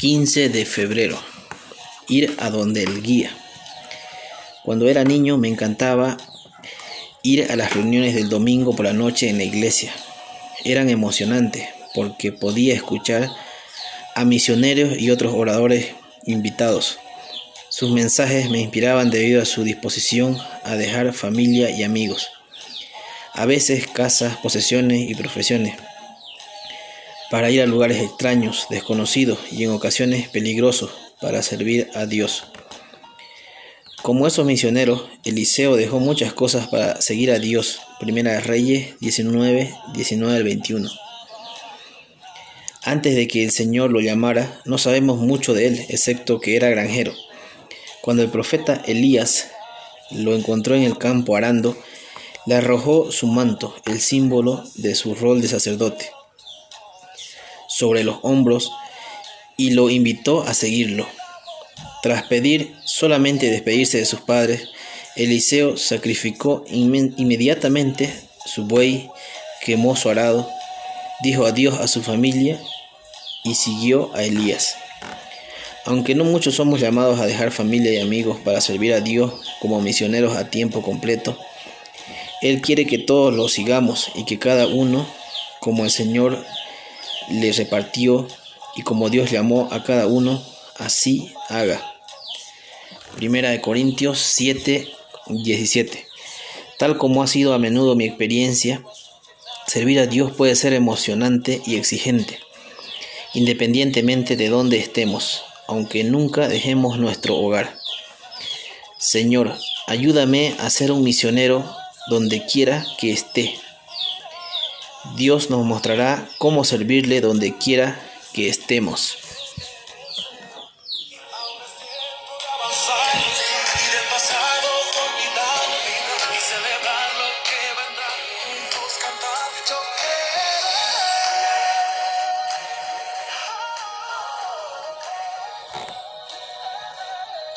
15 de febrero. Ir a donde el guía. Cuando era niño me encantaba ir a las reuniones del domingo por la noche en la iglesia. Eran emocionantes porque podía escuchar a misioneros y otros oradores invitados. Sus mensajes me inspiraban debido a su disposición a dejar familia y amigos, a veces casas, posesiones y profesiones para ir a lugares extraños, desconocidos y en ocasiones peligrosos para servir a Dios. Como esos misioneros, Eliseo dejó muchas cosas para seguir a Dios. Primera de Reyes 19, 19 al 21. Antes de que el Señor lo llamara, no sabemos mucho de él, excepto que era granjero. Cuando el profeta Elías lo encontró en el campo arando, le arrojó su manto, el símbolo de su rol de sacerdote sobre los hombros y lo invitó a seguirlo. Tras pedir solamente despedirse de sus padres, Eliseo sacrificó inmediatamente su buey, quemó su arado, dijo adiós a su familia y siguió a Elías. Aunque no muchos somos llamados a dejar familia y amigos para servir a Dios como misioneros a tiempo completo, Él quiere que todos lo sigamos y que cada uno, como el Señor le repartió y como Dios llamó a cada uno, así haga. Primera de Corintios 7, 17. Tal como ha sido a menudo mi experiencia, servir a Dios puede ser emocionante y exigente, independientemente de dónde estemos, aunque nunca dejemos nuestro hogar. Señor, ayúdame a ser un misionero donde quiera que esté Dios nos mostrará cómo servirle donde quiera que estemos.